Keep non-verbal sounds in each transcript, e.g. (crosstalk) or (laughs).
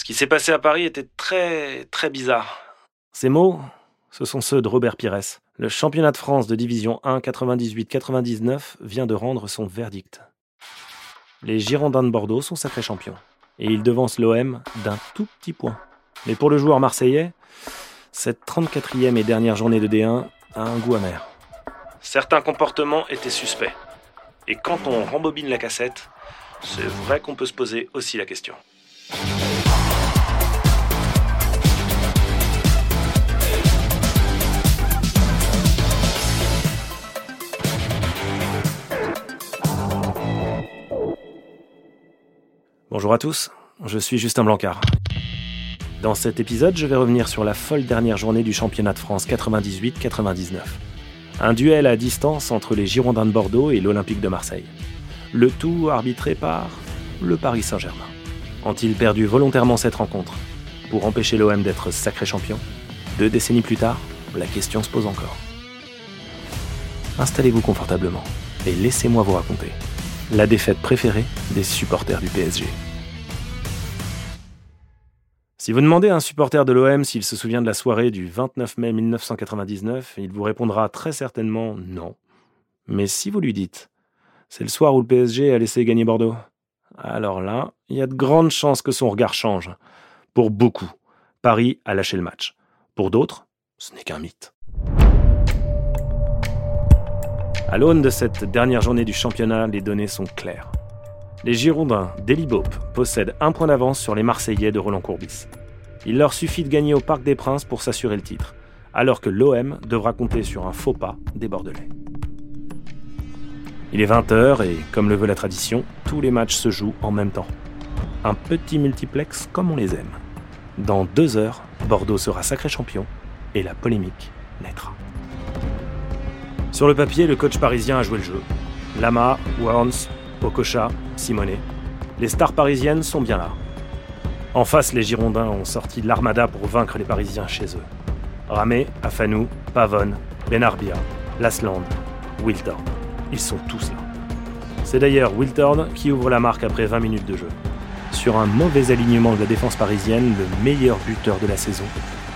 Ce qui s'est passé à Paris était très, très bizarre. Ces mots, ce sont ceux de Robert Pires. Le championnat de France de division 1 98-99 vient de rendre son verdict. Les Girondins de Bordeaux sont sacrés champions. Et ils devancent l'OM d'un tout petit point. Mais pour le joueur marseillais, cette 34e et dernière journée de D1 a un goût amer. Certains comportements étaient suspects. Et quand on rembobine la cassette, c'est vrai qu'on peut se poser aussi la question. Bonjour à tous, je suis Justin Blancard. Dans cet épisode, je vais revenir sur la folle dernière journée du championnat de France 98-99. Un duel à distance entre les Girondins de Bordeaux et l'Olympique de Marseille. Le tout arbitré par le Paris Saint-Germain. Ont-ils perdu volontairement cette rencontre pour empêcher l'OM d'être sacré champion? Deux décennies plus tard, la question se pose encore. Installez-vous confortablement et laissez-moi vous raconter la défaite préférée des supporters du PSG. Si vous demandez à un supporter de l'OM s'il se souvient de la soirée du 29 mai 1999, il vous répondra très certainement non. Mais si vous lui dites c'est le soir où le PSG a laissé gagner Bordeaux, alors là, il y a de grandes chances que son regard change. Pour beaucoup, Paris a lâché le match. Pour d'autres, ce n'est qu'un mythe. À l'aune de cette dernière journée du championnat, les données sont claires. Les Girondins d'Elibop possèdent un point d'avance sur les Marseillais de Roland Courbis. Il leur suffit de gagner au Parc des Princes pour s'assurer le titre, alors que l'OM devra compter sur un faux pas des Bordelais. Il est 20h et, comme le veut la tradition, tous les matchs se jouent en même temps. Un petit multiplex comme on les aime. Dans deux heures, Bordeaux sera sacré champion et la polémique naîtra. Sur le papier, le coach parisien a joué le jeu. Lama, Warnes, Okocha, Simonet. Les stars parisiennes sont bien là. En face, les Girondins ont sorti l'armada pour vaincre les Parisiens chez eux. Ramé, Afanou, Pavone, Benarbia, Lasland, Wiltord. Ils sont tous là. C'est d'ailleurs Wiltord qui ouvre la marque après 20 minutes de jeu. Sur un mauvais alignement de la défense parisienne, le meilleur buteur de la saison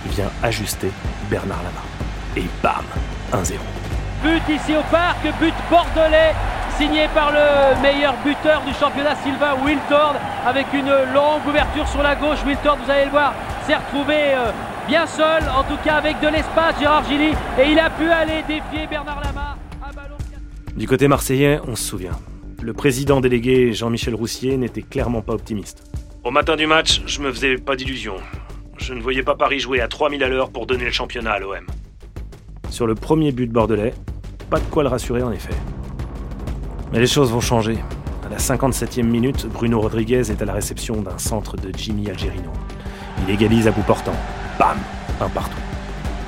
vient ajuster Bernard Lama. Et bam 1-0 but ici au parc, but bordelais signé par le meilleur buteur du championnat Sylvain Wiltord avec une longue ouverture sur la gauche. Wiltord, vous allez le voir, s'est retrouvé euh, bien seul, en tout cas avec de l'espace, Gérard Gilly, et il a pu aller défier Bernard Lama. Du côté marseillais, on se souvient. Le président délégué Jean-Michel Roussier n'était clairement pas optimiste. Au matin du match, je me faisais pas d'illusions. Je ne voyais pas Paris jouer à 3000 à l'heure pour donner le championnat à l'OM. Sur le premier but bordelais, pas de quoi le rassurer en effet. Mais les choses vont changer. À la 57e minute, Bruno Rodriguez est à la réception d'un centre de Jimmy Algerino. Il égalise à bout portant. Bam Un partout.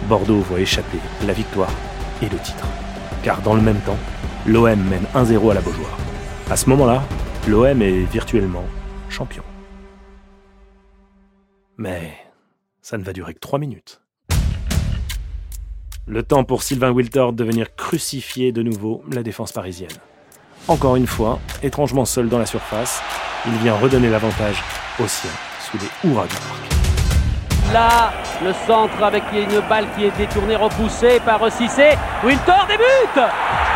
Bordeaux voit échapper la victoire et le titre. Car dans le même temps, l'OM mène 1-0 à la Beaujoire. À ce moment-là, l'OM est virtuellement champion. Mais ça ne va durer que 3 minutes. Le temps pour Sylvain Wiltord de venir crucifier de nouveau la défense parisienne. Encore une fois, étrangement seul dans la surface, il vient redonner l'avantage aux siens sous les hurrahs du parc. Là, le centre avec une balle qui est détournée, repoussée par Cissé. Wiltord débute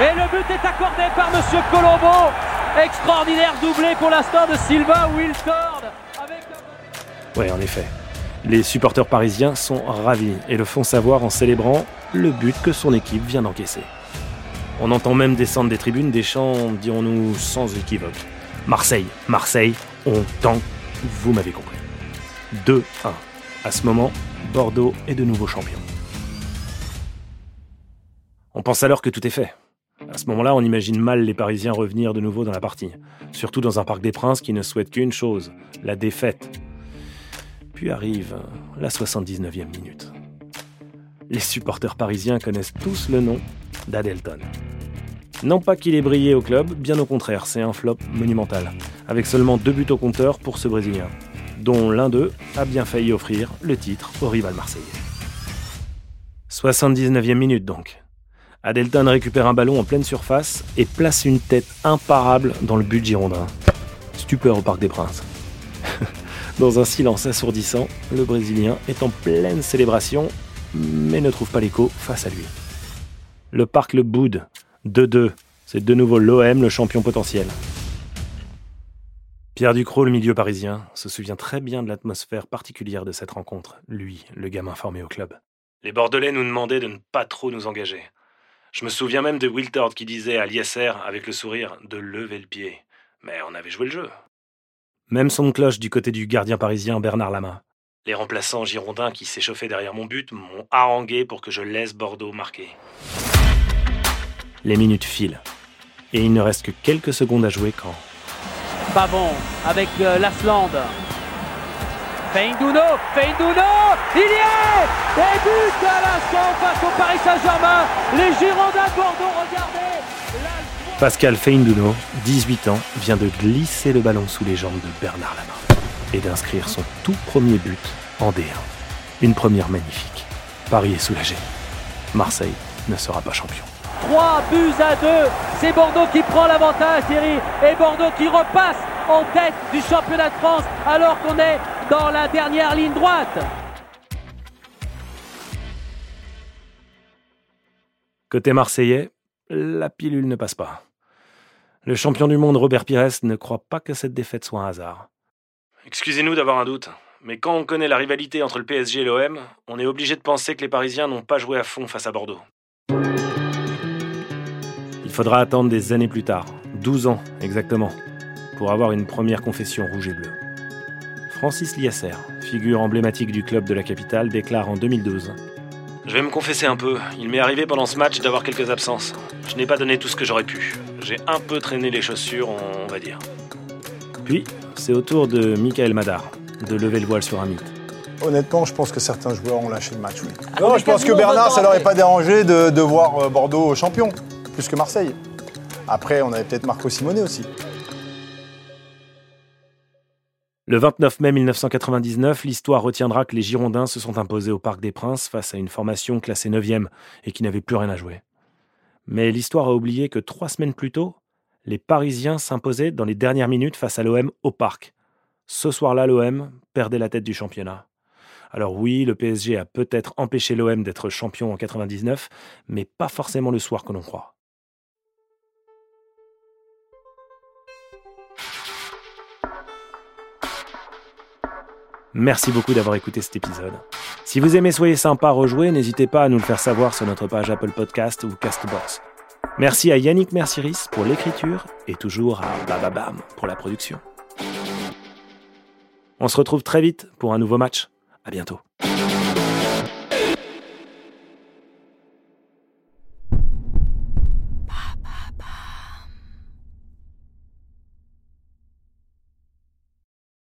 Et le but est accordé par Monsieur Colombo. Extraordinaire doublé pour l'instant de Sylvain Wiltord. Avec... Oui, en effet. Les supporters parisiens sont ravis et le font savoir en célébrant le but que son équipe vient d'encaisser. On entend même descendre des tribunes des chants, dirons-nous, sans équivoque. Marseille, Marseille, on tank, vous m'avez compris. 2-1. À ce moment, Bordeaux est de nouveau champion. On pense alors que tout est fait. À ce moment-là, on imagine mal les Parisiens revenir de nouveau dans la partie, surtout dans un Parc des Princes qui ne souhaite qu'une chose, la défaite. Puis arrive la 79e minute. Les supporters parisiens connaissent tous le nom d'Adelton. Non pas qu'il ait brillé au club, bien au contraire, c'est un flop monumental, avec seulement deux buts au compteur pour ce Brésilien, dont l'un d'eux a bien failli offrir le titre au rival marseillais. 79e minute donc. Adelton récupère un ballon en pleine surface et place une tête imparable dans le but girondin. Stupeur au Parc des Princes. (laughs) Dans un silence assourdissant, le Brésilien est en pleine célébration, mais ne trouve pas l'écho face à lui. Le parc le boude. 2-2. C'est de nouveau l'OM le champion potentiel. Pierre Ducrot, le milieu parisien, se souvient très bien de l'atmosphère particulière de cette rencontre, lui, le gamin formé au club. Les Bordelais nous demandaient de ne pas trop nous engager. Je me souviens même de Wiltord qui disait à Liesser, avec le sourire, de lever le pied. Mais on avait joué le jeu. Même son de cloche du côté du gardien parisien Bernard Lama. Les remplaçants girondins qui s'échauffaient derrière mon but m'ont harangué pour que je laisse Bordeaux marquer. Les minutes filent. Et il ne reste que quelques secondes à jouer quand. Pavon avec euh, Lasland. Feindouno, Feindouno, il y est Et but à l'instant face au Paris Saint-Germain. Les Girondins de Bordeaux, regardez Pascal Feindouno, 18 ans, vient de glisser le ballon sous les jambes de Bernard Lama et d'inscrire son tout premier but en D1. Une première magnifique. Paris est soulagé. Marseille ne sera pas champion. 3 buts à 2, c'est Bordeaux qui prend l'avantage Thierry et Bordeaux qui repasse en tête du championnat de France alors qu'on est dans la dernière ligne droite. Côté marseillais, la pilule ne passe pas. Le champion du monde Robert Pires ne croit pas que cette défaite soit un hasard. Excusez-nous d'avoir un doute, mais quand on connaît la rivalité entre le PSG et l'OM, on est obligé de penser que les Parisiens n'ont pas joué à fond face à Bordeaux. Il faudra attendre des années plus tard, 12 ans exactement, pour avoir une première confession rouge et bleue. Francis Liasser, figure emblématique du club de la capitale, déclare en 2012 je vais me confesser un peu. Il m'est arrivé pendant ce match d'avoir quelques absences. Je n'ai pas donné tout ce que j'aurais pu. J'ai un peu traîné les chaussures, on va dire. Puis, c'est au tour de Michael Madar de lever le voile sur un mythe. Honnêtement, je pense que certains joueurs ont lâché le match. Oui. Ah, non, je pense que Bernard, ça leur est pas dérangé de, voir euh, Bordeaux champion, plus que Marseille. Après, on avait peut-être Marco Simonet aussi. Le 29 mai 1999, l'histoire retiendra que les Girondins se sont imposés au Parc des Princes face à une formation classée 9e et qui n'avait plus rien à jouer. Mais l'histoire a oublié que trois semaines plus tôt, les Parisiens s'imposaient dans les dernières minutes face à l'OM au Parc. Ce soir-là, l'OM perdait la tête du championnat. Alors oui, le PSG a peut-être empêché l'OM d'être champion en 99, mais pas forcément le soir que l'on croit. Merci beaucoup d'avoir écouté cet épisode. Si vous aimez Soyez sympa rejouer, n'hésitez pas à nous le faire savoir sur notre page Apple Podcast ou Castbox. Merci à Yannick Merciris pour l'écriture et toujours à Bababam pour la production. On se retrouve très vite pour un nouveau match. À bientôt.